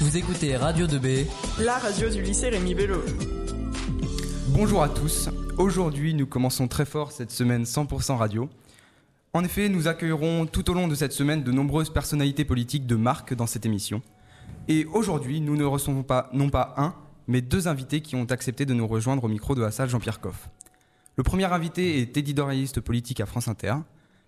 Vous écoutez Radio 2B, la radio du lycée Rémi Bello. Bonjour à tous. Aujourd'hui, nous commençons très fort cette semaine 100% radio. En effet, nous accueillerons tout au long de cette semaine de nombreuses personnalités politiques de marque dans cette émission. Et aujourd'hui, nous ne recevons pas non pas un, mais deux invités qui ont accepté de nous rejoindre au micro de la salle Jean-Pierre Coff. Le premier invité est éditorialiste politique à France Inter.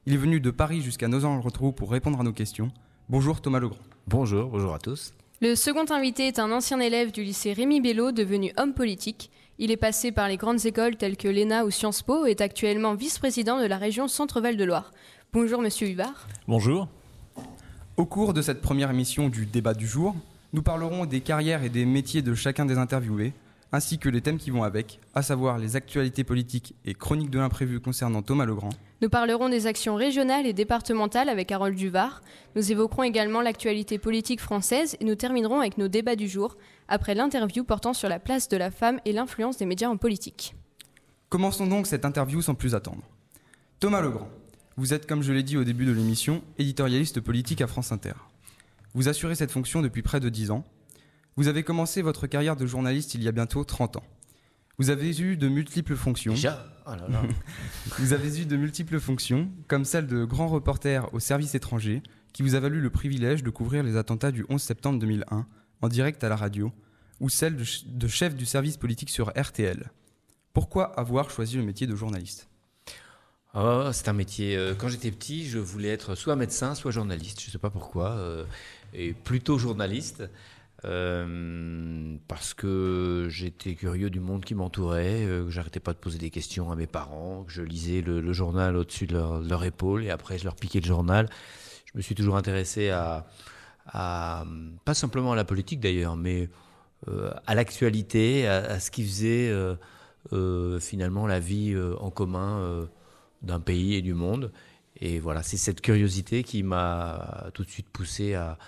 Il est venu de Paris jusqu'à Nozan-le-Rotrou pour répondre à nos questions. Bonjour Thomas Legrand. Bonjour, bonjour à tous. Le second invité est un ancien élève du lycée Rémi Bello, devenu homme politique. Il est passé par les grandes écoles telles que l'ENA ou Sciences Po et est actuellement vice-président de la région Centre-Val de Loire. Bonjour Monsieur Hubard. Bonjour. Au cours de cette première émission du débat du jour, nous parlerons des carrières et des métiers de chacun des interviewés, ainsi que les thèmes qui vont avec, à savoir les actualités politiques et chroniques de l'imprévu concernant Thomas Legrand. Nous parlerons des actions régionales et départementales avec Harold Duvar. Nous évoquerons également l'actualité politique française et nous terminerons avec nos débats du jour, après l'interview portant sur la place de la femme et l'influence des médias en politique. Commençons donc cette interview sans plus attendre. Thomas Legrand, vous êtes, comme je l'ai dit au début de l'émission, éditorialiste politique à France Inter. Vous assurez cette fonction depuis près de 10 ans vous avez commencé votre carrière de journaliste il y a bientôt 30 ans. Vous avez eu de multiples fonctions. Déjà? Oh là là. Vous avez eu de multiples fonctions, comme celle de grand reporter au service étranger, qui vous a valu le privilège de couvrir les attentats du 11 septembre 2001 en direct à la radio, ou celle de, de chef du service politique sur RTL. Pourquoi avoir choisi le métier de journaliste? Oh, C'est un métier. euh, quand j'étais petit, je voulais être soit médecin, soit journaliste. Je ne sais pas pourquoi. euh, et plutôt journaliste. Euh, parce que j'étais curieux du monde qui m'entourait, euh, que j'arrêtais pas de poser des questions à mes parents, que je lisais le, journal au-dessus de leur, épaule et après je leur piquais le journal. Je me suis toujours intéressé à, pas simplement à la politique d'ailleurs, mais euh, à l'actualité, à, à ce qui faisait finalement la vie en commun d'un pays et du monde. Et voilà, c'est cette curiosité qui m'a tout de suite poussé à,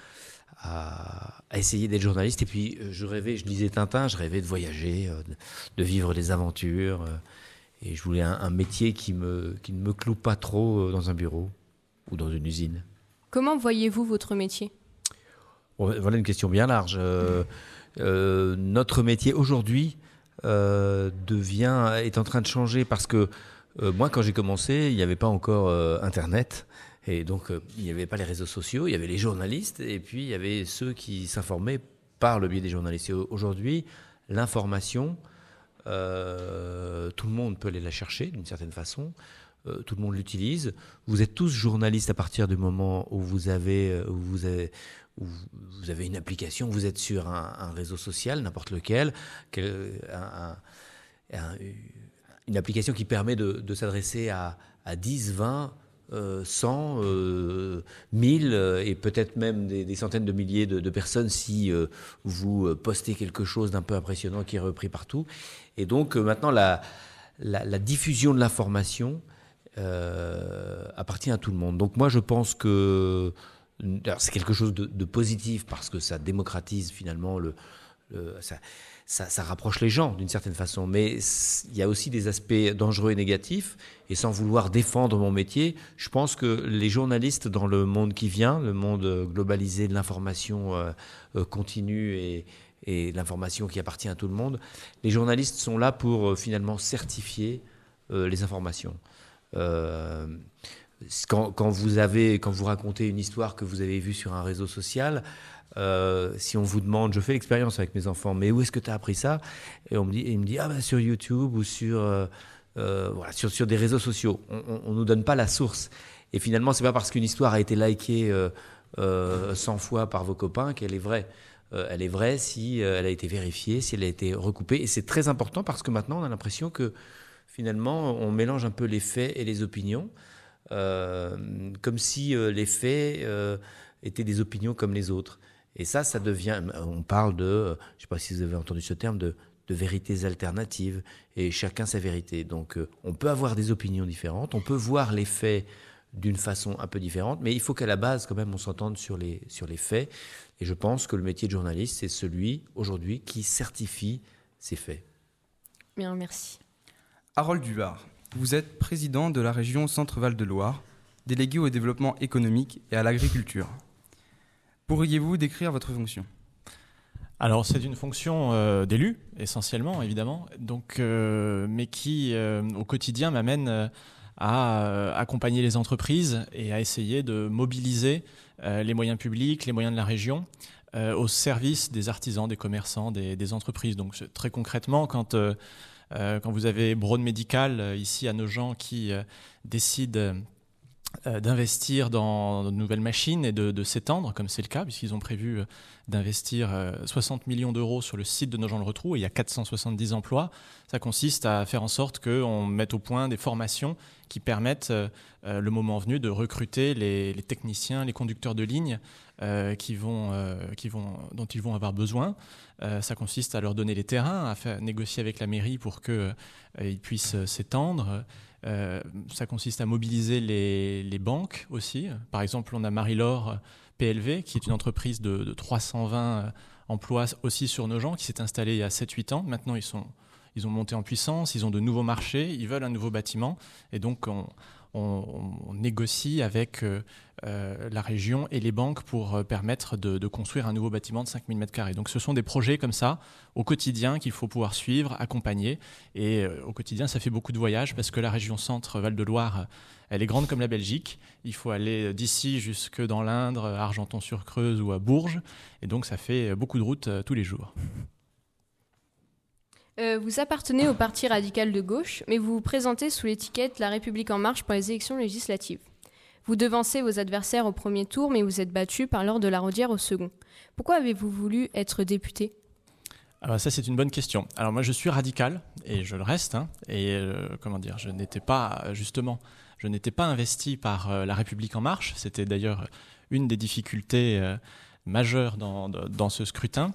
à, à essayer d'être journaliste. Et puis, euh, je rêvais, je lisais Tintin, je rêvais de voyager, euh, de, vivre des aventures. euh, et je voulais un, un métier qui, me, qui ne me cloue pas trop dans un bureau ou dans une usine. Comment voyez-vous votre métier? Voilà une question bien large. Euh, euh, notre métier aujourd'hui euh, devient est en train de changer parce que moi, quand j'ai commencé, il n'y avait pas encore Internet. Et donc, euh, il n'y avait pas les réseaux sociaux, il y avait les journalistes, et puis il y avait ceux qui s'informaient par le biais des journalistes. Aujourd'hui, l'information, euh, tout le monde peut aller la chercher d'une certaine façon. Euh, tout le monde l'utilise. Vous êtes tous journalistes à partir du moment où vous avez, où vous avez, où vous avez une application, vous êtes sur un, réseau social, n'importe lequel, quel- un- un- un- une application qui permet de, s'adresser à, à 10, 20, euh, 100, euh, 1000 euh, et peut-être même des, centaines de milliers de, personnes si euh, vous euh, postez quelque chose d'un peu impressionnant qui est repris partout. Et donc euh, maintenant, la, diffusion de l'information euh, appartient à tout le monde. Donc moi, je pense que c'est quelque chose de positif parce que ça démocratise finalement le, ça, rapproche les gens d'une certaine façon. Mais il y a aussi des aspects dangereux et négatifs. Et sans vouloir défendre mon métier, je pense que les journalistes dans le monde qui vient, le monde globalisé de l'information euh, euh, continue et, et l'information qui appartient à tout le monde, les journalistes sont là pour euh, finalement certifier les informations. Quand vous avez, quand vous racontez une histoire que vous avez vue sur un réseau social, euh, si on vous demande, je fais l'expérience avec mes enfants, mais où est-ce que tu as appris ça? Et on me dit, il me dit, ah ben sur YouTube ou sur, euh, euh, voilà, sur, sur des réseaux sociaux. On ne nous donne pas la source. Et finalement, c'est pas parce qu'une histoire a été likée euh, euh, 100 fois par vos copains qu'elle est vraie. Elle est vraie si elle a été vérifiée, si elle a été recoupée. Et c'est très important parce que maintenant, on a l'impression que finalement, on mélange un peu les faits et les opinions, comme si les faits étaient des opinions comme les autres. Et ça, ça devient. On parle de. Je ne sais pas si vous avez entendu ce terme de, de vérités alternatives et chacun sa vérité. Donc, euh, on peut avoir des opinions différentes, on peut voir les faits d'une façon un peu différente, mais il faut qu'à la base, quand même, on s'entende sur les, sur les faits. Et je pense que le métier de journaliste, c'est celui, aujourd'hui, qui certifie ces faits. Bien, merci. Harold Duvard, vous êtes président de la région Centre-Val de Loire, délégué au développement économique et à l'agriculture. Pourriez-vous décrire votre fonction? Alors c'est une fonction d'élu essentiellement évidemment, donc mais qui au quotidien m'amène à accompagner les entreprises et à essayer de mobiliser les moyens publics, les moyens de la région au service des artisans, des commerçants, des, entreprises. Donc très concrètement, quand euh, quand vous avez Broad Medical euh, ici à nos gens qui euh, décident d'investir dans de nouvelles machines et de, s'étendre, comme c'est le cas, puisqu'ils ont prévu d'investir 60 millions d'euros sur le site de nos gens le retrou et il y a 470 emplois. Ça consiste à faire en sorte qu'on mette au point des formations qui permettent, le moment venu, de recruter les techniciens, les conducteurs de ligne euh, qui vont, euh, qui vont, dont ils vont avoir besoin. Euh, ça consiste à leur donner les terrains, à faire, négocier avec la mairie pour qu'ils puissent s'étendre. ça consiste à mobiliser les, banques aussi. Par exemple, on a Marie-Laure PLV, qui est une entreprise de, de 320 emplois aussi sur nos gens, qui s'est installée il y a 7-8 ans. Maintenant, ils sont ils ont monté en puissance, ils ont de nouveaux marchés, ils veulent un nouveau bâtiment. Et donc, on, on, négocie avec euh, euh, la région et les banques pour euh, permettre de, construire un nouveau bâtiment de 5000 m2. Donc ce sont des projets comme ça au quotidien qu'il faut pouvoir suivre, accompagner. Et au quotidien, ça fait beaucoup de voyages parce que la région centre Val-de-Loire, elle est grande comme la Belgique. Il faut aller d'ici jusque dans l'Indre, Argenton-sur-Creuse ou à Bourges. Et donc ça fait beaucoup de routes tous les jours. Euh, vous appartenez au Parti radical de gauche, mais vous vous présentez sous l'étiquette La République en marche pour les élections législatives. Vous devancez vos adversaires au premier tour, mais vous êtes battu par l'ordre de la Rodière au second. Pourquoi avez-vous voulu être député? Alors ça c'est une bonne question. Alors moi je suis radical et je le reste. Hein, et euh, comment dire, je n'étais pas justement, je n'étais pas investi par euh, la République en marche. C'était d'ailleurs une des difficultés majeures dans, dans, ce scrutin.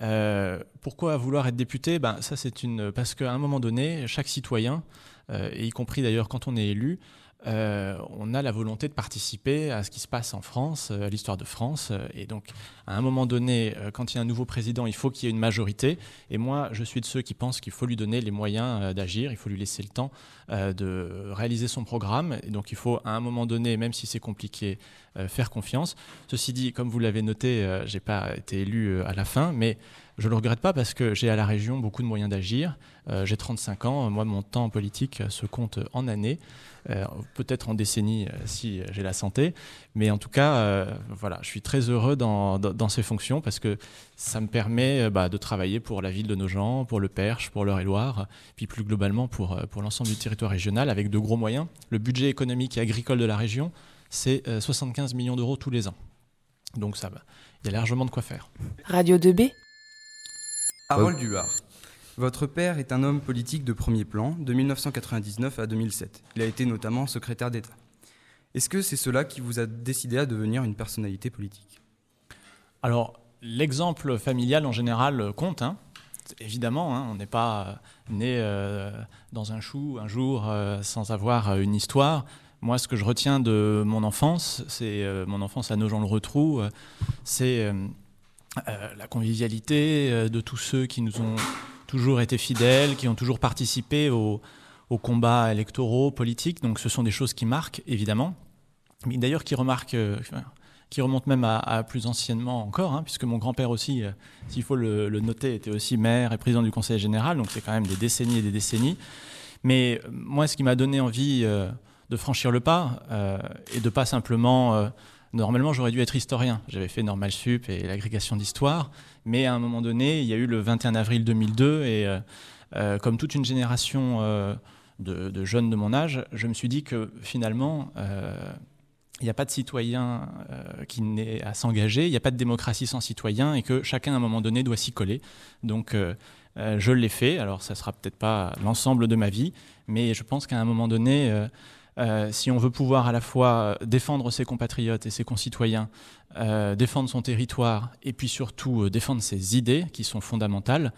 Euh, pourquoi vouloir être député? Ben, ça c'est une parce qu'à un moment donné, chaque citoyen, euh, y compris d'ailleurs quand on est élu, euh, on a la volonté de participer à ce qui se passe en France, à l'histoire de France. Et donc, à un moment donné, quand il y a un nouveau président, il faut qu'il y ait une majorité. Et moi, je suis de ceux qui pensent qu'il faut lui donner les moyens d'agir, il faut lui laisser le temps de réaliser son programme. Et donc, il faut, à un moment donné, même si c'est compliqué, faire confiance. Ceci dit, comme vous l'avez noté, j'ai pas été élu à la fin, mais je ne le regrette pas parce que j'ai à la région beaucoup de moyens d'agir. Euh, j'ai 35 ans, moi mon temps politique se compte en années, euh, peut-être en décennies euh, si j'ai la santé, mais en tout cas, voilà, je suis très heureux dans, ces fonctions parce que ça me permet bah, de travailler pour la ville de nos gens, pour le Perche, pour l'Eure-et-Loire, puis plus globalement pour, pour l'ensemble du territoire régional avec de gros moyens. Le budget économique et agricole de la région, c'est 75 millions d'euros tous les ans. Donc ça il y a largement de quoi faire. Radio 2B Harold Duhart. Votre père est un homme politique de premier plan de 1999 à 2007. Il a été notamment secrétaire d'État. Est-ce que c'est cela qui vous a décidé à devenir une personnalité politique? Alors, l'exemple familial en général compte. Hein. Évidemment, hein, on n'est pas né euh, dans un chou un jour euh, sans avoir une histoire. Moi, ce que je retiens de mon enfance, c'est euh, mon enfance à Nogent-le-Retrou, c'est euh, la convivialité euh, de tous ceux qui nous ont toujours été fidèles, qui ont toujours participé aux, combats électoraux, politiques. Donc ce sont des choses qui marquent, évidemment. Mais d'ailleurs qui remarquent, euh, qui remontent même à, plus anciennement encore, hein, puisque mon grand-père aussi, s'il faut le, noter, était aussi maire et président du conseil général. Donc c'est quand même des décennies et des décennies. Mais moi, ce qui m'a donné envie de franchir le pas et de pas simplement Normalement, j'aurais dû être historien. J'avais fait Normal Sup et l'agrégation d'histoire. Mais à un moment donné, il y a eu le 21 avril 2002 et euh, euh, comme toute une génération euh, de, jeunes de mon âge, je me suis dit que finalement, il n'y a pas de citoyen qui n'est à s'engager, il n'y a pas de démocratie sans citoyen et que chacun à un moment donné doit s'y coller. Donc je l'ai fait. Alors ça sera peut-être pas l'ensemble de ma vie, mais je pense qu'à un moment donné euh, si on veut pouvoir à la fois défendre ses compatriotes et ses concitoyens, euh, défendre son territoire et puis surtout euh, défendre ses idées qui sont fondamentales,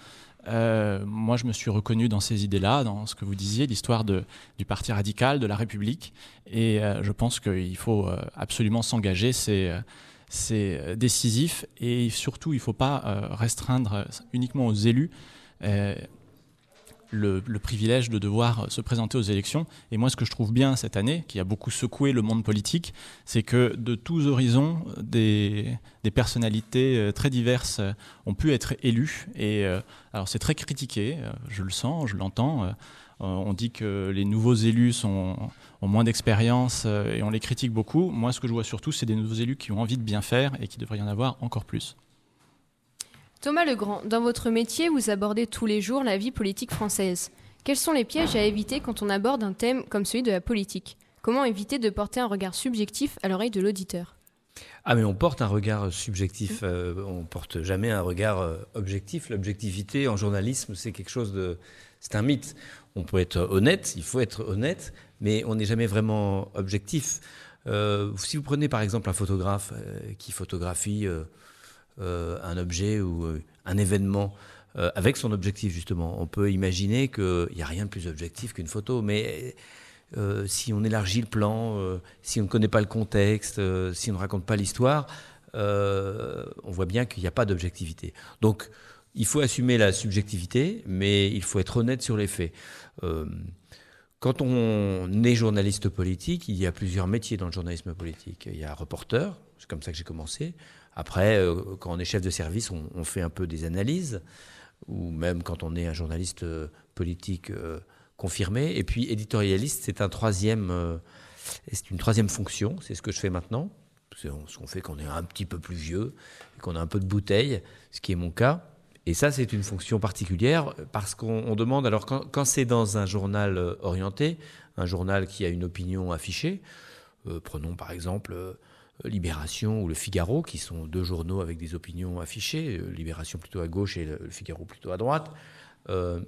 moi je me suis reconnu dans ces idées-là, dans ce que vous disiez, l'histoire du Parti radical, de la République, et je pense qu'il faut absolument s'engager, c'est décisif, et surtout il ne faut pas restreindre uniquement aux élus le, privilège de devoir se présenter aux élections. Et moi, ce que je trouve bien cette année, qui a beaucoup secoué le monde politique, c'est que de tous horizons, des, personnalités euh, très diverses euh, ont pu être élues. Et euh, alors, c'est très critiqué, je le sens, je l'entends. On dit que les nouveaux élus ont moins d'expérience et on les critique beaucoup. Moi, ce que je vois surtout, c'est des nouveaux élus qui ont envie de bien faire et qui devraient y en avoir encore plus. Thomas Legrand, dans votre métier, vous abordez tous les jours la vie politique française. Quels sont les pièges à éviter quand on aborde un thème comme celui de la politique? Comment éviter de porter un regard subjectif à l'oreille de l'auditeur? Ah mais on porte un regard subjectif, euh, on porte jamais un regard euh, objectif. L'objectivité en journalisme, c'est quelque chose de, c'est un mythe. On peut être honnête, il faut être honnête, mais on n'est jamais vraiment objectif. Euh, si vous prenez par exemple un photographe qui photographie euh, un objet ou euh, un événement euh, avec son objectif justement. On peut imaginer qu'il n'y a rien de plus objectif qu'une photo, mais si on élargit le plan, si on ne connaît pas le contexte, si on ne raconte pas l'histoire, on voit bien qu'il n'y a pas d'objectivité. Donc, il faut assumer la subjectivité, mais il faut être honnête sur les faits. quand on est journaliste politique, il y a plusieurs métiers dans le journalisme politique. Il y a reporter, c'est comme ça que j'ai commencé. Après, euh, quand on est chef de service, on, fait un peu des analyses, ou même quand on est un journaliste euh, politique euh, confirmé. Et puis éditorialiste, c'est une troisième fonction. C'est ce que je fais maintenant. C'est ce qu'on fait quand on est un petit peu plus vieux, qu'on a un peu de bouteille, ce qui est mon cas. Et ça, c'est une fonction particulière parce qu'on demande, alors quand c'est dans un journal orienté, un journal qui a une opinion affichée, prenons par exemple Libération ou Le Figaro, qui sont deux journaux avec des opinions affichées, euh, Libération plutôt à gauche et Le Figaro plutôt à droite, euh,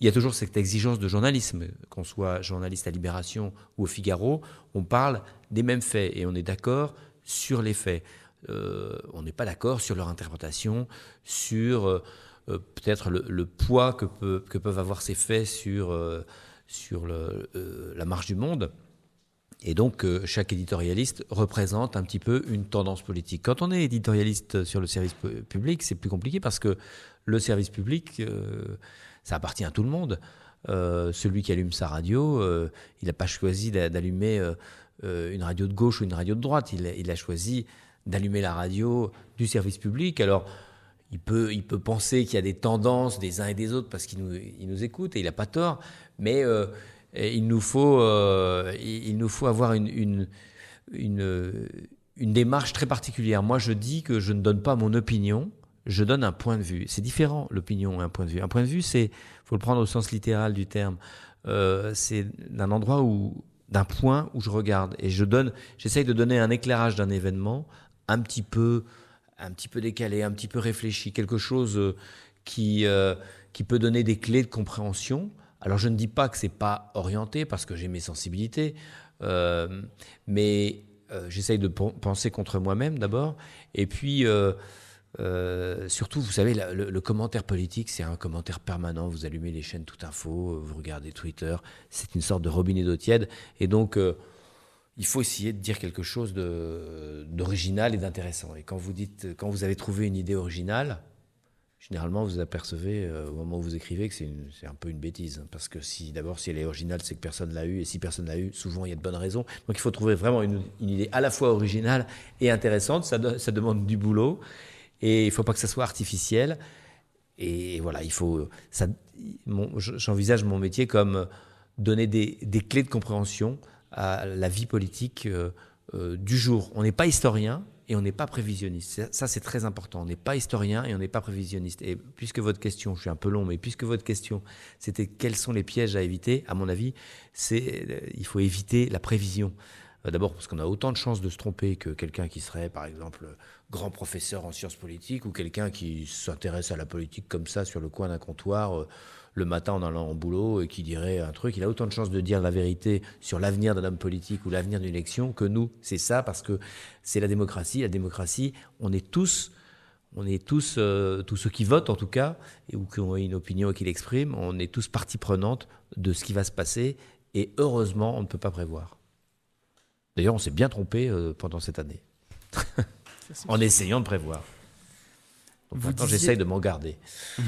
il y a toujours cette exigence de journalisme, qu'on soit journaliste à Libération ou au Figaro, on parle des mêmes faits et on est d'accord sur les faits. Euh, on n'est pas d'accord sur leur interprétation, sur peut-être le, poids que, peuvent avoir ces faits sur, sur la marche du monde. Et donc, euh, chaque éditorialiste représente un petit peu une tendance politique. Quand on est éditorialiste sur le service public, c'est plus compliqué parce que le service public, euh, ça appartient à tout le monde. Euh, celui qui allume sa radio, il n'a pas choisi d'allumer une radio de gauche ou une radio de droite. Il, a choisi d'allumer la radio du service public. Alors, il peut, il peut penser qu'il y a des tendances des uns et des autres parce qu'il nous, il nous écoute et il n'a pas tort. Mais il nous faut, euh, il nous faut avoir une, une, une, démarche très particulière. Moi, je dis que je ne donne pas mon opinion, je donne un point de vue. C'est différent, l'opinion et un point de vue. Un point de vue, c'est, faut le prendre au sens littéral du terme. Euh, c'est d'un endroit où, d'un point où je regarde et je donne, j'essaye de donner un éclairage d'un événement un petit peu, un petit peu décalé, un petit peu réfléchi, quelque chose euh, qui, qui peut donner des clés de compréhension alors je ne dis pas que c'est pas orienté parce que j'ai mes sensibilités, euh, mais euh, j'essaye de penser contre moi-même d'abord, et puis euh, surtout, vous savez, le, commentaire politique, c'est un commentaire permanent. Vous allumez les chaînes Tout Info, vous regardez Twitter, c'est une sorte de robinet d'eau tiède, et donc il faut essayer de dire quelque chose d'original et d'intéressant. Et quand vous dites, quand vous avez trouvé une idée originale, généralement vous apercevez euh, au moment où vous écrivez que c'est un peu une bêtise. Hein, parce que si d'abord, si elle est originale, c'est que personne l'a eu. Et si personne l'a eu, souvent il y a de bonnes raisons. Donc il faut trouver vraiment une, idée à la fois originale et intéressante. Ça, demande du boulot. Et il ne faut pas que ça soit artificiel. Et voilà, il faut. J'envisage mon métier comme donner des, des, clés de compréhension à la vie politique euh, euh, du jour. On n'est pas historien, et on n'est pas prévisionniste. Ça, c'est très important. On n'est pas historien et on n'est pas prévisionniste. Et puisque votre question, je suis un peu long, mais puisque votre question, c'était quels sont les pièges à éviter, à mon avis, c'est euh, il faut éviter la prévision. Euh, d'abord parce qu'on a autant de chances de se tromper que quelqu'un qui serait, par exemple, grand professeur en sciences politiques ou quelqu'un qui s'intéresse à la politique comme ça sur le coin d'un comptoir. Le matin en allant au boulot et qui dirait un truc, il a autant de chances de dire la vérité sur l'avenir d'un homme politique ou l'avenir d'une élection que nous. C'est ça parce que c'est la démocratie. La démocratie, on est tous, on est tous, euh, tous ceux qui votent en tout cas, et, ou qui ont une opinion et qui l'expriment, on est tous partie prenante de ce qui va se passer et heureusement, on ne peut pas prévoir. D'ailleurs, on s'est bien trompé euh, pendant cette année, en essayant de prévoir. Donc maintenant, j'essaye de m'en garder.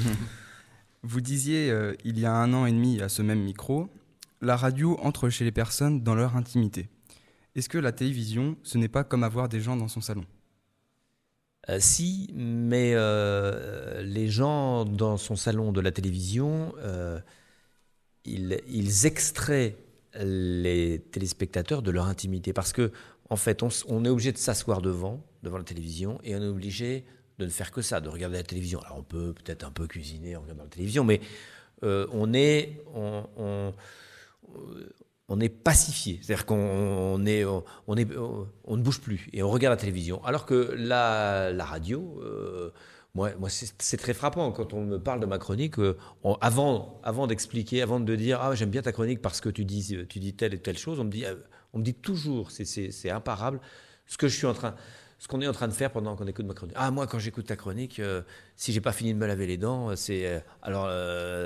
Vous disiez il y a un an et demi à ce même micro, la radio entre chez les personnes dans leur intimité. Est-ce que la télévision, ce n'est pas comme avoir des gens dans son salon? Si, mais les gens dans son salon de la télévision, ils, extraient les téléspectateurs de leur intimité. Parce que, en fait, on, est obligé de s'asseoir devant, devant la télévision, et on est obligé de ne faire que ça, de regarder la télévision. Alors, on peut peut-être un peu cuisiner en regardant la télévision, mais euh, on est. On, est pacifié, c'est-à-dire qu'on est, on, est, on ne bouge plus et on regarde la télévision. Alors que la, la radio, euh, moi, moi c'est très frappant quand on me parle de ma chronique. Euh, avant, avant d'expliquer, avant de dire ah j'aime bien ta chronique parce que tu dis, tu dis telle et telle chose, on me dit, on me dit toujours, c'est imparable, ce que je suis en train, ce qu'on est en train de faire pendant qu'on écoute ma chronique. Ah moi quand j'écoute ta chronique, euh, si j'ai pas fini de me laver les dents, c'est alors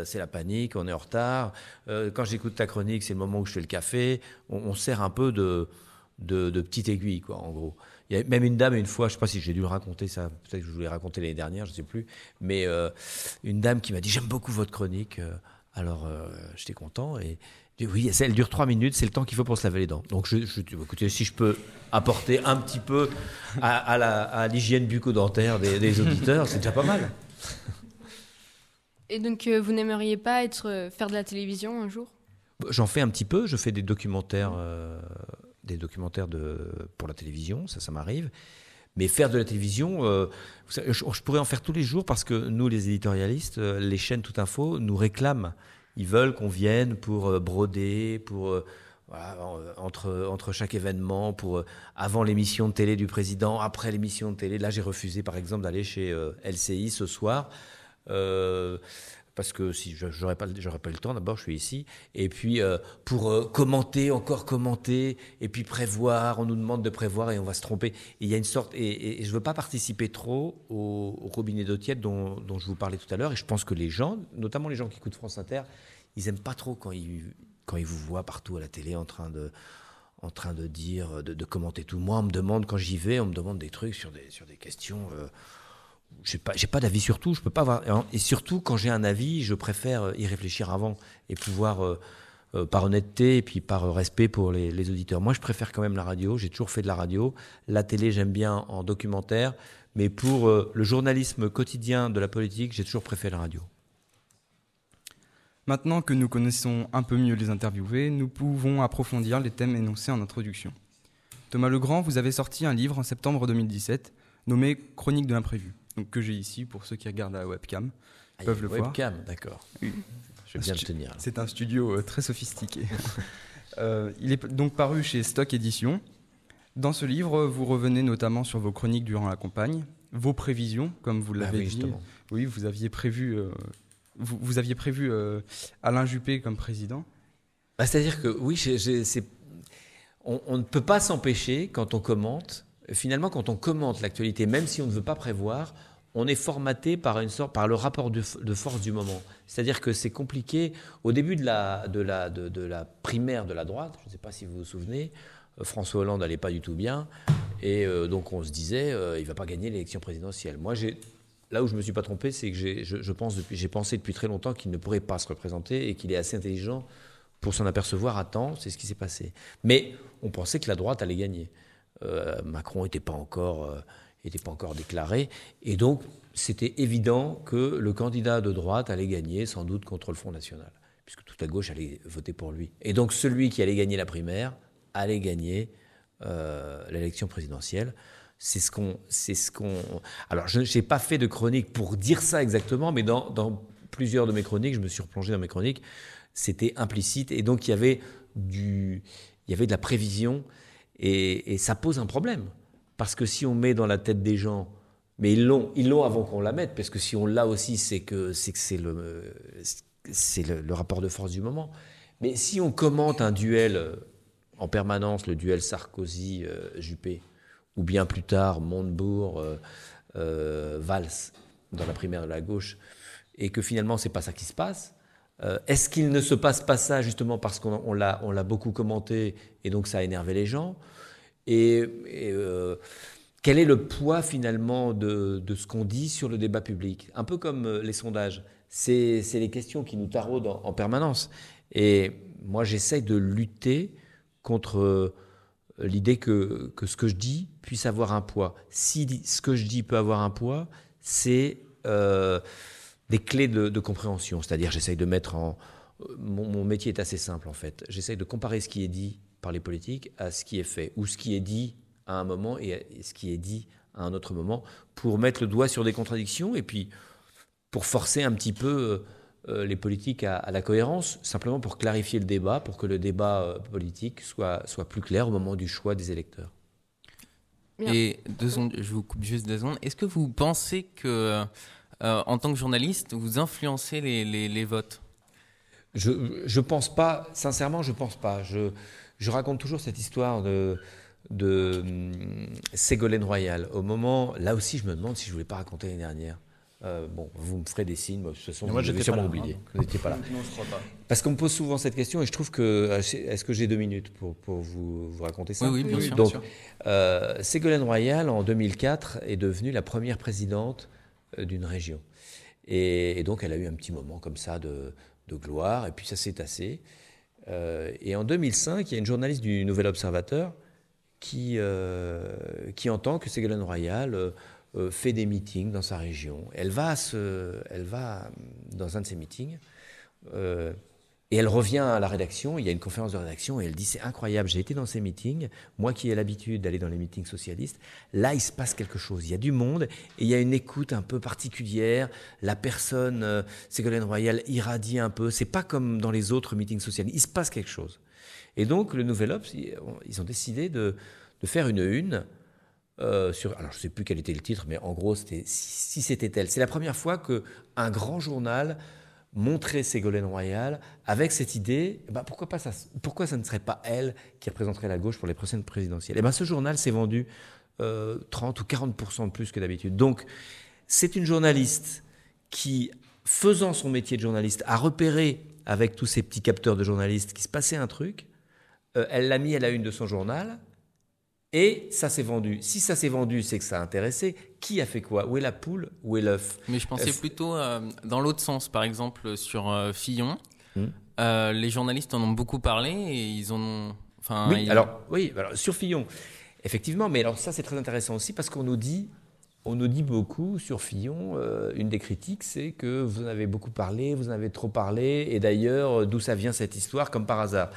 c'est la panique, on est en retard. quand j'écoute ta chronique, c'est le moment où je fais le café. On, sert un peu de, de, de petite aiguille quoi, en gros. Il y a même une dame, une fois, je sais pas si j'ai dû le raconter, ça, peut-être que je voulais raconter l'année dernière, je sais plus, mais euh, une dame qui m'a dit J'aime beaucoup votre chronique. Euh, alors, euh, j'étais content. Et oui, elle dure trois minutes, c'est le temps qu'il faut pour se laver les dents. Donc, je, je, écoutez, si je peux apporter un petit peu à, l'hygiène bucco-dentaire des, des auditeurs, c'est déjà pas mal. Et donc, vous n'aimeriez pas être, faire de la télévision un jour? J'en fais un petit peu, je fais des documentaires des documentaires de, pour la télévision, ça, ça m'arrive. Mais faire de la télévision, euh, je, pourrais en faire tous les jours parce que nous, les éditorialistes, euh, les chaînes Tout Info nous réclament. Ils veulent qu'on vienne pour euh, broder, pour entre, entre chaque événement, pour avant l'émission de télé du président, après l'émission de télé. Là, j'ai refusé, par exemple, d'aller chez LCI ce soir parce que si j'aurais pas j'aurais pas le temps d'abord je suis ici. Et puis euh, pour euh, commenter encore commenter et puis prévoir on nous demande de prévoir et on va se tromper. Il y a une sorte et, et, je veux pas participer trop au, robinet d'eau tiède dont, dont, je vous parlais tout à l'heure et je pense que les gens notamment les gens qui écoutent France Inter ils aiment pas trop quand ils quand ils vous voient partout à la télé en train de en train de dire de, de commenter. Tout moi on me demande quand j'y vais on me demande des trucs sur des sur des questions euh, j'ai pas, pas d'avis sur tout, je peux pas avoir. Et surtout, quand j'ai un avis, je préfère euh, y réfléchir avant et pouvoir, euh, euh, par honnêteté et puis par respect pour les, auditeurs. Moi, je préfère quand même la radio. J'ai toujours fait de la radio. La télé, j'aime bien en documentaire. Mais pour le journalisme quotidien de la politique, j'ai toujours préféré la radio. Maintenant que nous connaissons un peu mieux les interviewés, nous pouvons approfondir les thèmes énoncés en introduction. Thomas Legrand, vous avez sorti un livre en septembre 2017 nommé Chronique de l'imprévu donc, que j'ai ici pour ceux qui regardent la webcam. Ils ah, peuvent le voir. Webcam, d'accord. Je vais bien le tenir. C'est un studio euh, très sophistiqué. Euh, il est donc paru chez Stock Édition. Dans ce livre, vous revenez notamment sur vos chroniques durant la campagne, vos prévisions, comme vous ah l'avez dit. Oui, vous aviez prévu, euh, vous, aviez prévu Alain Juppé comme président. Bah, c'est-à-dire que oui, on, on, ne peut pas s'empêcher quand on commente finalement, quand on commente l'actualité, même si on ne veut pas prévoir, on est formaté par, une sorte, par le rapport de, force du moment. C'est-à-dire que c'est compliqué. Au début de la, de, la, de, la, primaire de la droite, je ne sais pas si vous vous souvenez, euh, François Hollande n'allait pas du tout bien. Et euh, donc on se disait, euh, il ne va pas gagner l'élection présidentielle. Moi, là où je ne me suis pas trompé, c'est que j'ai je, pense depuis, j'ai pensé depuis très longtemps qu'il ne pourrait pas se représenter et qu'il est assez intelligent pour s'en apercevoir à temps. C'est ce qui s'est passé. Mais on pensait que la droite allait gagner. Euh, Macron n'était pas encore euh, pas encore déclaré, et donc c'était évident que le candidat de droite allait gagner, sans doute contre le Front National, puisque toute la gauche allait voter pour lui. Et donc celui qui allait gagner la primaire allait gagner euh, l'élection présidentielle. C'est ce qu'on, ce. Alors je n'ai pas fait de chronique pour dire ça exactement, mais dans, dans plusieurs de mes chroniques, je me suis replongé dans mes chroniques, c'était implicite, et donc il y avait du, il y avait de la prévision et, ça pose un problème. Parce que si on met dans la tête des gens, mais ils l'ont, ils l'ont avant qu'on la mette, parce que si on l'a aussi, c'est que c'est que c'est le, rapport de force du moment. Mais si on commente un duel euh, en permanence, le duel Sarkozy-Juppé, ou bien plus tard Montebourg-Valls euh, dans la primaire de la gauche, et que finalement c'est pas ça qui se passe, euh, est-ce qu'il ne se passe pas ça justement parce qu'on l'a beaucoup commenté et donc ça a énervé les gens Et, euh, quel est le poids finalement de, ce qu'on dit sur le débat public? Un peu comme euh, les sondages. C'est les questions qui nous taraudent en, permanence. Et moi, j'essaye de lutter contre l'idée que, ce que je dis puisse avoir un poids. Si ce que je dis peut avoir un poids, c'est des clés de, compréhension. C'est-à-dire, j'essaye de mettre en. Mon, mon, métier est assez simple en fait. J'essaye de comparer ce qui est dit par les politiques à ce qui est fait, ou ce qui est dit à un moment et ce qui est dit à un autre moment, pour mettre le doigt sur des contradictions et puis pour forcer un petit peu euh, euh, les politiques à, la cohérence, simplement pour clarifier le débat, pour que le débat euh, politique soit, soit plus clair au moment du choix des électeurs. Et deux secondes, je vous coupe juste deux secondes. Est-ce que vous pensez que, en tant que journaliste, vous influencez les, les, votes? Je ne pense pas, sincèrement, je pense pas. Je, je raconte toujours cette histoire de, de hum, Ségolène Royal. Au moment, là aussi, je me demande si je ne voulais pas raconter l'année dernière. Euh, bon, vous me ferez des signes. Moi, de toute façon, moi, je sûrement oublié. Hein, vous n'étiez pas là. Non, je crois pas. Parce qu'on me pose souvent cette question et je trouve que. Euh, est-ce que j'ai deux minutes pour, pour vous, vous, raconter ça? Oui, oui, bien sûr. Donc, euh, Ségolène Royal, en 2004, est devenue la première présidente d'une région. Et, donc, elle a eu un petit moment comme ça de, gloire, et puis ça s'est tassé. et en 2005, il y a une journaliste du Nouvel Observateur qui, euh, qui entend que Ségolène Royal euh, euh, fait des meetings dans sa région. Elle va, elle va dans un de ces meetings et elle revient à la rédaction. Il y a une conférence de rédaction et elle dit C'est incroyable, j'ai été dans ces meetings, moi qui ai l'habitude d'aller dans les meetings socialistes. Là, il se passe quelque chose. Il y a du monde et il y a une écoute un peu particulière. La personne, Ségolène Royal, irradie un peu. C'est pas comme dans les autres meetings socialistes. Il se passe quelque chose. Et donc, le Nouvel Obs, ils ont décidé de, faire une une euh, sur. Alors, je ne sais plus quel était le titre, mais en gros, c'était Si, c'était elle. C'est la première fois qu'un grand journal montrait Ségolène Royal avec cette idée bah pourquoi, pas ça, pourquoi ça ne serait pas elle qui représenterait la gauche pour les prochaines présidentielles? Et bien, ce journal s'est vendu 30 euh, ou 40% de plus que d'habitude. Donc, c'est une journaliste qui, faisant son métier de journaliste, a repéré avec tous ces petits capteurs de journalistes qu'il se passait un truc. Euh, elle l'a mis à la une de son journal, et ça s'est vendu. Si ça s'est vendu, c'est que ça a intéressé. Qui a fait quoi? Où est la poule? Où est l'œuf? Mais je pensais plutôt euh, dans l'autre sens. Par exemple, sur euh, Fillon, hmm. les journalistes en ont beaucoup parlé et ils en ont. Enfin, oui, alors, oui, alors, sur Fillon, effectivement. Mais alors, ça, c'est très intéressant aussi parce qu'on nous dit. On nous dit beaucoup sur Fillon, une des critiques, c'est que vous en avez beaucoup parlé, vous en avez trop parlé, et d'ailleurs, d'où ça vient cette histoire, comme par hasard.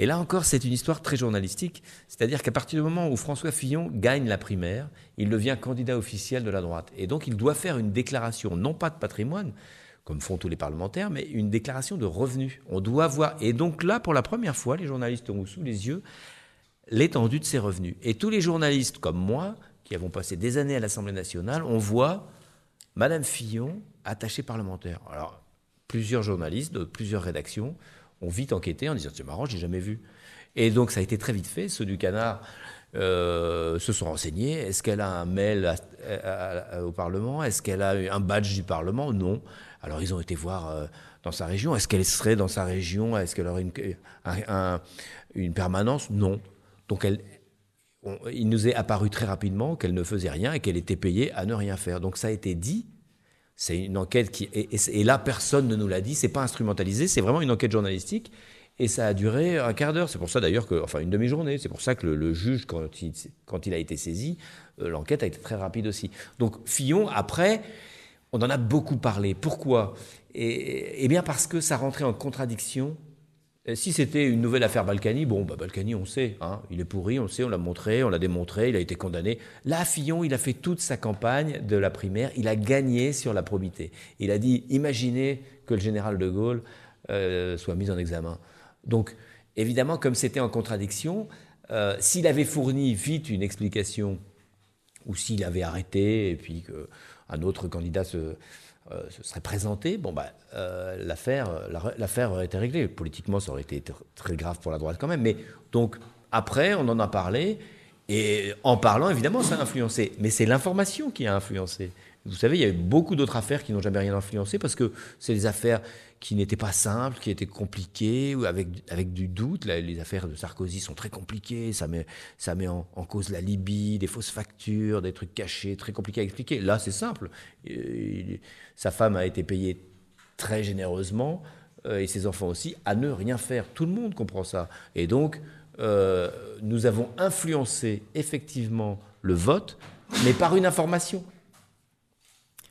Et là encore, c'est une histoire très journalistique. C'est-à-dire qu'à partir du moment où François Fillon gagne la primaire, il devient candidat officiel de la droite. Et donc, il doit faire une déclaration, non pas de patrimoine, comme font tous les parlementaires, mais une déclaration de revenus. On doit voir. Et donc là, pour la première fois, les journalistes ont sous les yeux l'étendue de ses revenus. Et tous les journalistes comme moi, qui avons passé des années à l'Assemblée nationale, on voit Madame Fillon attachée parlementaire. Alors, plusieurs journalistes de plusieurs rédactions ont vite enquêté en disant c'est marrant, j'ai jamais vu. Et donc ça a été très vite fait. Ceux du Canard euh, se sont renseignés. Est-ce qu'elle a un mail au Parlement? Est-ce qu'elle a un badge du Parlement? Non. Alors ils ont été voir euh, dans sa région. Est-ce qu'elle serait dans sa région? Est-ce qu'elle aurait une, une permanence? Non. Donc elle, il nous est apparu très rapidement qu'elle ne faisait rien et qu'elle était payée à ne rien faire. Donc ça a été dit c'est une enquête qui. Et, là, personne ne nous l'a dit, c'est pas instrumentalisé, c'est vraiment une enquête journalistique. Et ça a duré un quart d'heure. C'est pour ça d'ailleurs que. Enfin, une demi-journée. C'est pour ça que le, juge, quand il, quand il, a été saisi, euh, l'enquête a été très rapide aussi. Donc, Fillon, après, on en a beaucoup parlé. Pourquoi? Eh bien, parce que ça rentrait en contradiction si c'était une nouvelle affaire Balkany, bon, bah Balkany, on sait, hein, il est pourri, on sait, on l'a montré, on l'a démontré, il a été condamné. Là, Fillon, il a fait toute sa campagne de la primaire, il a gagné sur la probité. Il a dit, imaginez que le général de Gaulle euh, soit mis en examen. Donc, évidemment, comme c'était en contradiction, euh, s'il avait fourni vite une explication, ou s'il avait arrêté, et puis qu'un autre candidat se euh, se serait présenté, bon, bah, euh, l'affaire, l'affaire aurait été réglée. Politiquement, ça aurait été très grave pour la droite quand même. Mais donc, après, on en a parlé. Et en parlant, évidemment, ça a influencé. Mais c'est l'information qui a influencé. Vous savez, il y a eu beaucoup d'autres affaires qui n'ont jamais rien influencé parce que c'est des affaires qui n'étaient pas simples, qui étaient compliquées, avec, avec du doute. les affaires de Sarkozy sont très compliquées, ça met, ça met en, cause la Libye, des fausses factures, des trucs cachés, très compliqués à expliquer. Là, c'est simple. sa femme a été payée très généreusement, euh, et ses enfants aussi, à ne rien faire. Tout le monde comprend ça. Et donc, euh, nous avons influencé effectivement le vote, mais par une information.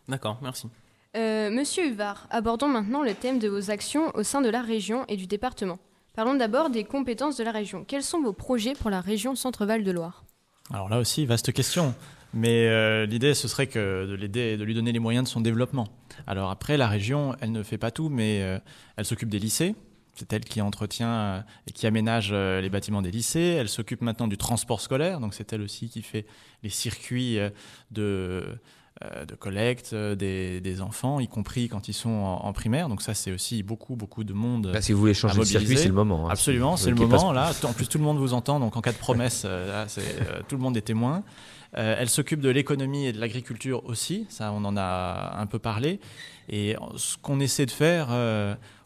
D'accord, merci. Euh, Monsieur Huvar, abordons maintenant le thème de vos actions au sein de la région et du département. Parlons d'abord des compétences de la région. Quels sont vos projets pour la région Centre-Val de Loire Alors là aussi, vaste question. Mais euh, l'idée, ce serait que de l'aider, de lui donner les moyens de son développement. Alors après, la région, elle ne fait pas tout, mais euh, elle s'occupe des lycées. C'est elle qui entretient et qui aménage les bâtiments des lycées. Elle s'occupe maintenant du transport scolaire, donc c'est elle aussi qui fait les circuits de de collecte euh, des, enfants, y compris quand ils sont en, primaire. Donc ça, c'est aussi beaucoup, beaucoup de monde. si vous voulez changer de circuit, c'est le moment. Hein. Absolument, c'est le moment. Là, en plus, tout le monde vous entend. Donc en cas de promesse, euh, tout le monde est témoin. elle s'occupe de l'économie et de l'agriculture aussi. Ça, on en a un peu parlé. Et ce qu'on essaie de faire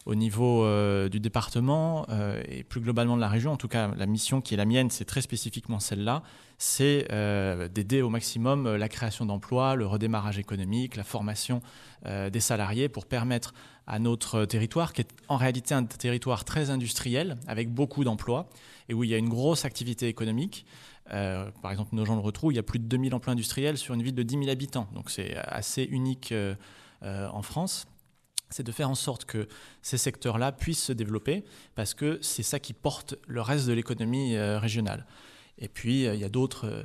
au niveau du département et plus globalement de la région, en tout cas la mission qui est la mienne, c'est très spécifiquement celle-là, c'est euh, d'aider au maximum euh, la création d'emplois, le redémarrage économique, la formation euh, des salariés pour permettre à notre territoire, qui est en réalité un territoire très industriel, avec beaucoup d'emplois, et où il y a une grosse activité économique. par exemple, nos gens le retrouvent, il y a plus de 2000 emplois industriels sur une ville de 10 000 habitants, donc c'est assez unique en France c'est de faire en sorte que ces secteurs-là puissent se développer, parce que c'est ça qui porte le reste de l'économie régionale. Et puis, euh, il y a d'autres euh,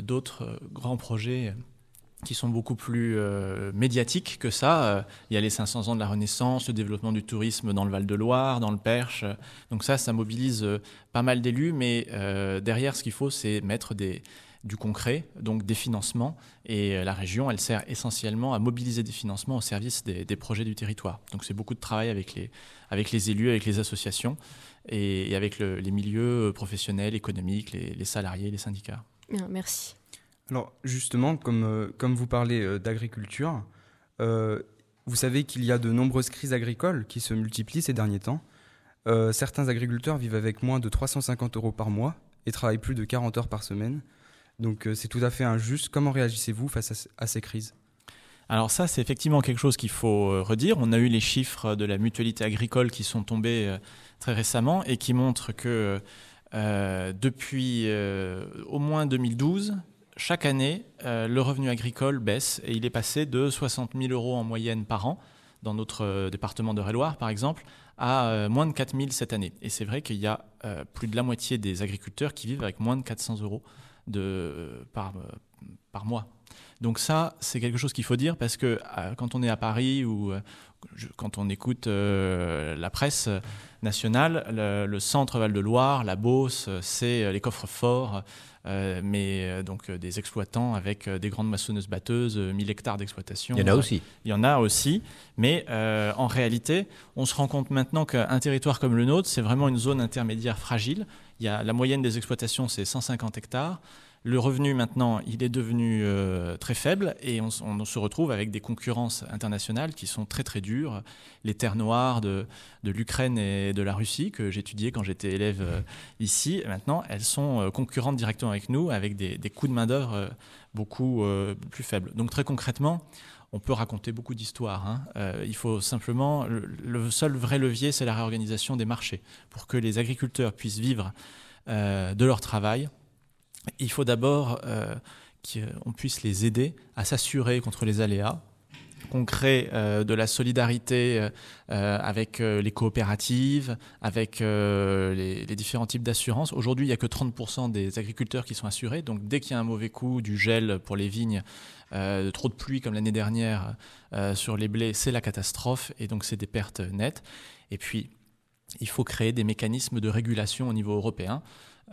d'autres euh, grands projets qui sont beaucoup plus médiatiques que ça. Il y a les 500 ans de la Renaissance, le développement du tourisme dans le Val-de-Loire, dans le Perche. Donc ça, ça mobilise pas mal d'élus, mais derrière, ce qu'il faut, c'est mettre des, du concret, donc des financements. Et la région, elle sert essentiellement à mobiliser des financements au service des, des projets du territoire. Donc c'est beaucoup de travail avec les, avec les élus, avec les associations et, avec les milieux professionnels, économiques, les, salariés, les syndicats. merci. Alors justement, comme, euh, comme vous parlez euh, d'agriculture, euh, vous savez qu'il y a de nombreuses crises agricoles qui se multiplient ces derniers temps. certains agriculteurs vivent avec moins de 350 euros par mois et travaillent plus de 40 heures par semaine. Donc c'est tout à fait injuste. Comment réagissez-vous face à ces crises? Alors ça, c'est effectivement quelque chose qu'il faut euh, redire. On a eu les chiffres de la mutualité agricole qui sont tombés euh, très récemment et qui montrent que euh, depuis au moins 2012, chaque année, le revenu agricole baisse et il est passé de 60 000 euros en moyenne par an dans notre département de Réloir, par exemple, à moins de 4 000 cette année. Et c'est vrai qu'il y a plus de la moitié des agriculteurs qui vivent avec moins de 400 euros de, par, par mois. Donc ça, c'est quelque chose qu'il faut dire parce que euh, quand on est à Paris ou euh, quand on écoute euh, la presse nationale, le, centre Val-de-Loire, la Beauce, c'est les coffres forts, mais donc des exploitants avec des grandes maçonneuses batteuses, 1000 hectares d'exploitation. Il y en a aussi. Il y en a aussi, mais en réalité, on se rend compte maintenant qu'un territoire comme le nôtre, c'est vraiment une zone intermédiaire fragile. Il y a, la moyenne des exploitations, c'est 150 hectares. Le revenu maintenant, il est devenu euh, très faible et on, se retrouve avec des concurrences internationales qui sont très très dures. Les terres noires de, l'Ukraine et de la Russie que j'étudiais quand j'étais élève euh, ici, maintenant elles sont euh, concurrentes directement avec nous avec des, coûts de main d'œuvre beaucoup plus faibles. Donc très concrètement, on peut raconter beaucoup d'histoires. Hein. il faut simplement, le, seul vrai levier, c'est la réorganisation des marchés pour que les agriculteurs puissent vivre de leur travail il faut d'abord euh, qu'on puisse les aider à s'assurer contre les aléas, qu'on crée euh, de la solidarité euh, avec les coopératives, avec les, différents types d'assurances. Aujourd'hui, il n'y a que 30% des agriculteurs qui sont assurés. Donc dès qu'il y a un mauvais coup, du gel pour les vignes, trop de pluie comme l'année dernière sur les blés, c'est la catastrophe. Et donc c'est des pertes nettes. Et puis, il faut créer des mécanismes de régulation au niveau européen.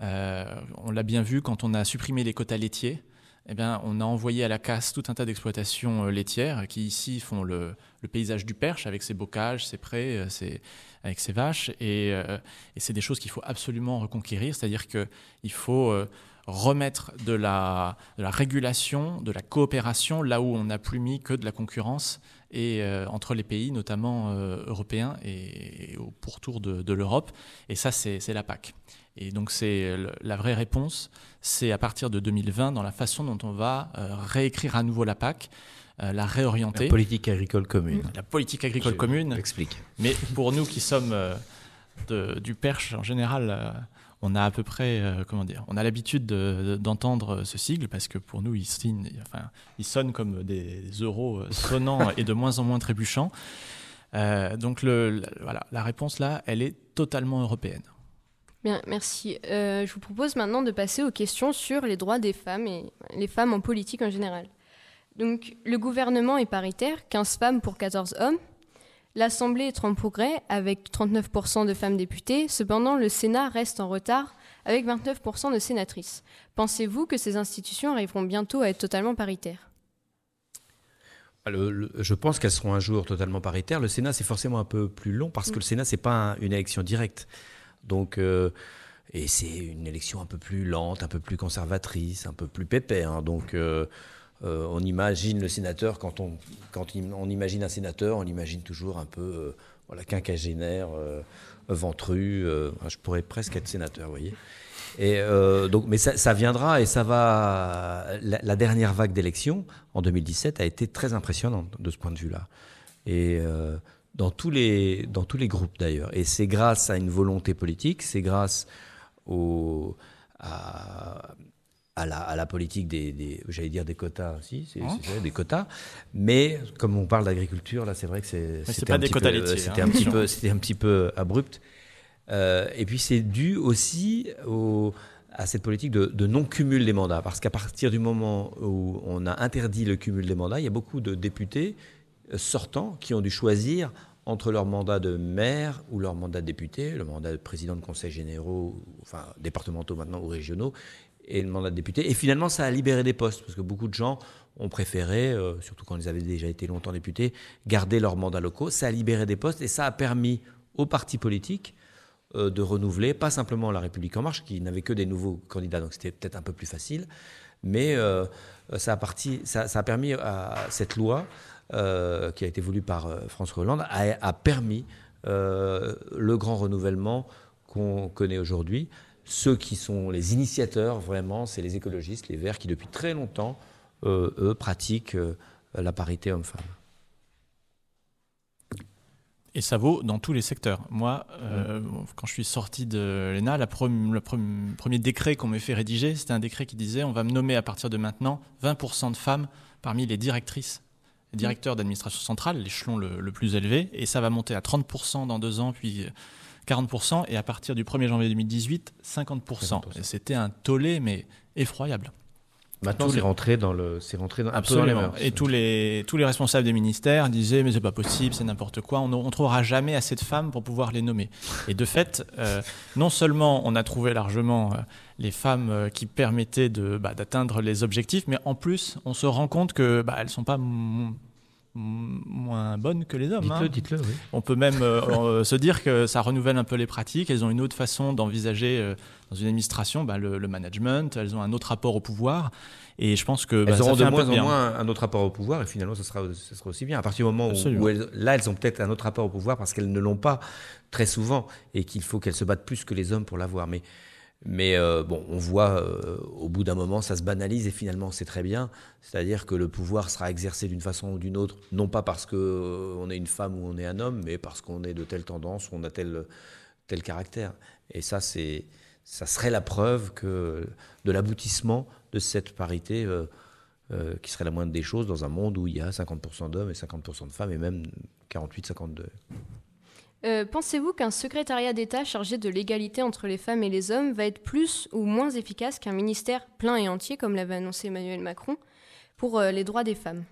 Euh, on l'a bien vu quand on a supprimé les quotas laitiers. Eh bien, on a envoyé à la casse tout un tas d'exploitations euh, laitières qui ici font le, paysage du Perche avec ses bocages, ses prés, euh, avec ses vaches. Et, c'est des choses qu'il faut absolument reconquérir. C'est-à-dire qu'il faut remettre de la, régulation, de la coopération, là où on n'a plus mis que de la concurrence et entre les pays, notamment européens et, au pourtour de, de l'Europe. Et ça, c'est la PAC. Et donc, c'est la vraie réponse, c'est à partir de 2020, dans la façon dont on va euh, réécrire à nouveau la PAC, la réorienter. La politique agricole commune. La politique agricole commune. Explique. Mais pour nous qui sommes de, du Perche, en général, on a à peu près, euh, comment dire, on a l'habitude d'entendre ce sigle parce que pour nous, il, enfin, il sonne comme des euros sonnants et de moins en moins trébuchants. Euh, donc le, voilà, la réponse là, elle est totalement européenne. Bien, merci. Euh, je vous propose maintenant de passer aux questions sur les droits des femmes et les femmes en politique en général. Donc, le gouvernement est paritaire, 15 femmes pour 14 hommes. L'Assemblée est en progrès avec 39% de femmes députées, cependant le Sénat reste en retard avec 29% de sénatrices. Pensez-vous que ces institutions arriveront bientôt à être totalement paritaires? Ah, je pense qu'elles seront un jour totalement paritaires. Le Sénat, c'est forcément un peu plus long parce que le Sénat, c'est pas une élection directe. Donc, euh, et c'est une élection un peu plus lente, un peu plus conservatrice, un peu plus pépère. Hein. donc, euh, euh, on imagine le sénateur, quand on, imagine un sénateur, on imagine toujours un peu voilà, quinquagénaire, ventru. je pourrais presque être sénateur, vous voyez. Et donc, mais ça, viendra et ça va. La, dernière vague d'élections en 2017 a été très impressionnante de ce point de vue-là. Et dans tous les dans tous les groupes d'ailleurs. Et c'est grâce à une volonté politique, c'est grâce au à, à la, à la, politique des, j'allais dire des quotas, si, c'est, hein des quotas. Mais comme on parle d'agriculture, là, c'est vrai que c'est, c'était un, c'était un petit peu, c'était un petit peu abrupt. Euh, et puis c'est dû aussi au, à cette politique de, de, non-cumul des mandats, parce qu'à partir du moment où on a interdit le cumul des mandats, il y a beaucoup de députés sortants qui ont dû choisir entre leur mandat de maire ou leur mandat de député, le mandat de président de conseils généraux, enfin départementaux maintenant ou régionaux, et le mandat de député. Et finalement, ça a libéré des postes, parce que beaucoup de gens ont préféré, euh, surtout quand ils avaient déjà été longtemps députés, garder leurs mandats locaux. Ça a libéré des postes et ça a permis aux partis politiques euh, de renouveler, pas simplement la République en marche, qui n'avait que des nouveaux candidats, donc c'était peut-être un peu plus facile, mais euh, ça, a permis à cette loi, qui a été voulue par François Hollande, a, a permis le grand renouvellement qu'on connaît aujourd'hui ceux qui sont les initiateurs, vraiment, c'est les écologistes, les Verts, qui depuis très longtemps, euh, eux, pratiquent euh, la parité homme-femme. Et ça vaut dans tous les secteurs. Moi, euh, quand je suis sorti de l'ENA, le premier décret qu'on m'ait fait rédiger, c'était un décret qui disait on va me nommer à partir de maintenant 20% de femmes parmi les directrices, les directeurs d'administration centrale, l'échelon le, le, plus élevé, et ça va monter à 30% dans deux ans, puis 40%, et à partir du 1er janvier 2018, 50%. C'était un tollé, mais effroyable. Maintenant, c'est rentré dans le, c'est rentré dans, un peu dans les mœurs. Et tous les, tous les responsables des ministères disaient, mais c'est pas possible, c'est n'importe quoi, on ne trouvera jamais assez de femmes pour pouvoir les nommer. Et de fait, euh, non seulement on a trouvé largement euh, les femmes euh, qui permettaient de, bah, d'atteindre les objectifs, mais en plus, on se rend compte que bah, elles sont pas moins bonnes que les hommes. Dites-le, hein. dites-le, oui. On peut même euh, euh, se dire que ça renouvelle un peu les pratiques. Elles ont une autre façon d'envisager euh, dans une administration bah, le, management. Elles ont un autre rapport au pouvoir. Et je pense que bah, elles auront de moins en moins un autre rapport au pouvoir. Et finalement, ce sera, ce sera aussi bien. À partir du moment où, là, elles ont peut-être un autre rapport au pouvoir parce qu'elles ne l'ont pas très souvent et qu'il faut qu'elles se battent plus que les hommes pour l'avoir. Mais mais euh, bon, on voit euh, au bout d'un moment, ça se banalise et finalement c'est très bien. C'est-à-dire que le pouvoir sera exercé d'une façon ou d'une autre, non pas parce qu'on euh, est une femme ou on est un homme, mais parce qu'on est de telle tendance ou on a tel, tel caractère. Et ça, c'est, ça serait la preuve que de l'aboutissement de cette parité qui serait la moindre des choses dans un monde où il y a 50% d'hommes et 50% de femmes et même 48-52. Euh, pensez-vous qu'un secrétariat d'État chargé de l'égalité entre les femmes et les hommes va être plus ou moins efficace qu'un ministère plein et entier, comme l'avait annoncé Emmanuel Macron, pour euh, les droits des femmes?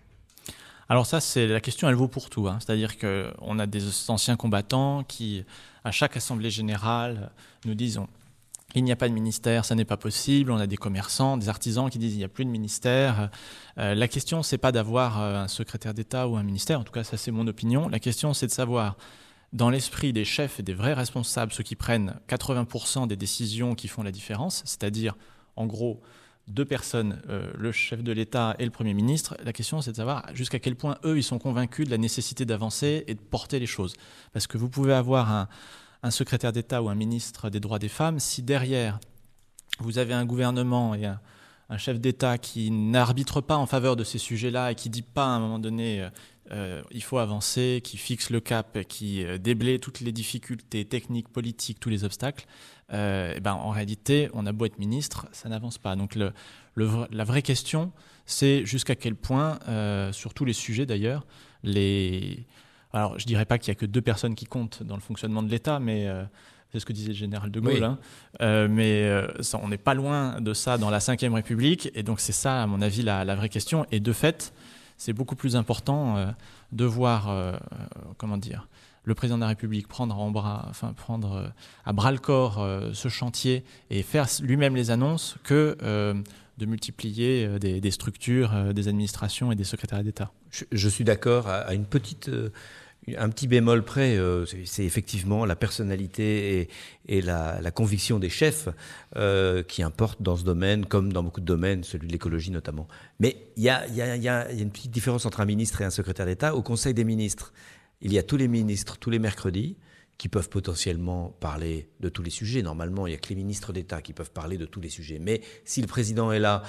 Alors ça, c'est la question, elle vaut pour tout. Hein. C'est-à-dire qu'on a des anciens combattants qui, à chaque assemblée générale, nous disent il n'y a pas de ministère, ça n'est pas possible. On a des commerçants, des artisans qui disent il n'y a plus de ministère. Euh, la question, c'est pas d'avoir un secrétaire d'État ou un ministère. En tout cas, ça c'est mon opinion. La question, c'est de savoir dans l'esprit des chefs et des vrais responsables, ceux qui prennent 80% des décisions qui font la différence, c'est-à-dire en gros deux personnes, euh, le chef de l'État et le Premier ministre, la question c'est de savoir jusqu'à quel point eux, ils sont convaincus de la nécessité d'avancer et de porter les choses. Parce que vous pouvez avoir un, secrétaire d'État ou un ministre des droits des femmes, si derrière vous avez un gouvernement et un, un chef d'État qui n'arbitre pas en faveur de ces sujets-là et qui dit pas à un moment donné euh, euh, il faut avancer, qui fixe le cap, qui euh, déblaye toutes les difficultés techniques, politiques, tous les obstacles, euh, et ben, en réalité, on a beau être ministre, ça n'avance pas. Donc le, le, la vraie question, c'est jusqu'à quel point, euh, sur tous les sujets d'ailleurs, les... Alors je dirais pas qu'il y a que deux personnes qui comptent dans le fonctionnement de l'État, mais c'est ce que disait le général de Gaulle. Oui. Hein. Euh, mais euh, ça, on n'est pas loin de ça dans la Ve République. Et donc, c'est ça, à mon avis, la, la, vraie question. Et de fait, c'est beaucoup plus important euh, de voir, euh, comment dire, le président de la République prendre, en bras, enfin, prendre euh, à bras le corps euh, ce chantier et faire lui-même les annonces que euh, de multiplier euh, des, structures, euh, des administrations et des secrétariats d'État. Je, suis d'accord à, une petite, euh, un petit bémol près. euh, c'est- effectivement la personnalité et, la, conviction des chefs euh, qui importent dans ce domaine, comme dans beaucoup de domaines, celui de l'écologie notamment. Mais il y y a une petite différence entre un ministre et un secrétaire d'État. Au Conseil des ministres, il y a tous les ministres tous les mercredis qui peuvent potentiellement parler de tous les sujets. Normalement, il n'y a que les ministres d'État qui peuvent parler de tous les sujets. Mais si le président est là,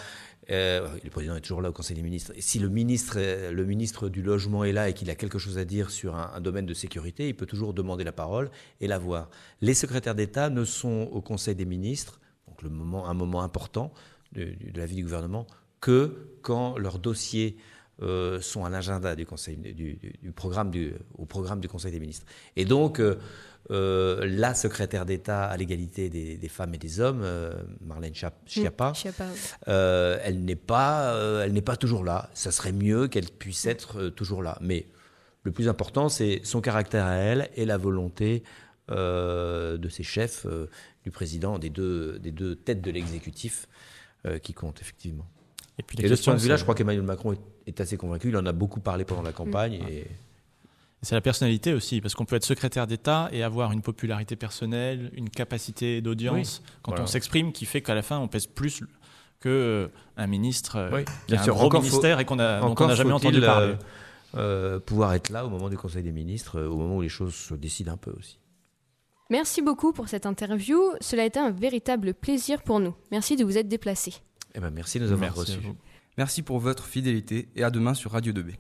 euh, le président est toujours là au Conseil des ministres, si le ministre, euh, le ministre du Logement est là et qu'il a quelque chose à dire sur un, domaine de sécurité, il peut toujours demander la parole et la voir. Les secrétaires d'État ne sont au Conseil des ministres, donc le moment, un moment important de, la vie du gouvernement, que quand leurs dossiers euh, sont à l'agenda du conseil du, du, du, programme du au programme du Conseil des ministres. Et donc euh, euh, la secrétaire d'État à l'égalité des, des, femmes et des hommes, euh, Marlène Schiappa, Mmh, Schiappa. elle n'est pas elle n'est pas toujours là. Ça serait mieux qu'elle puisse être toujours là. Mais le plus important, c'est son caractère à elle et la volonté de ses chefs, du président, des deux des deux têtes de l'exécutif qui comptent effectivement. Et, puis et de ce point de vue-là, je crois qu'Emmanuel Macron est, est, assez convaincu. Il en a beaucoup parlé pendant la campagne. Mmh. Et... C'est la personnalité aussi, parce qu'on peut être secrétaire d'État et avoir une popularité personnelle, une capacité d'audience oui, quand voilà. on s'exprime qui fait qu'à la fin on pèse plus que un ministre oui, qui a un gros ministère et qu'on a, dont on n'a jamais entendu parler. Euh, pouvoir être là au moment du Conseil des ministres, euh, au moment où les choses se décident un peu aussi. Merci beaucoup pour cette interview. Cela a été un véritable plaisir pour nous. Merci de vous être déplacé. Eh ben, merci de nous avoir reçus. Merci pour votre fidélité et à demain sur Radio 2B.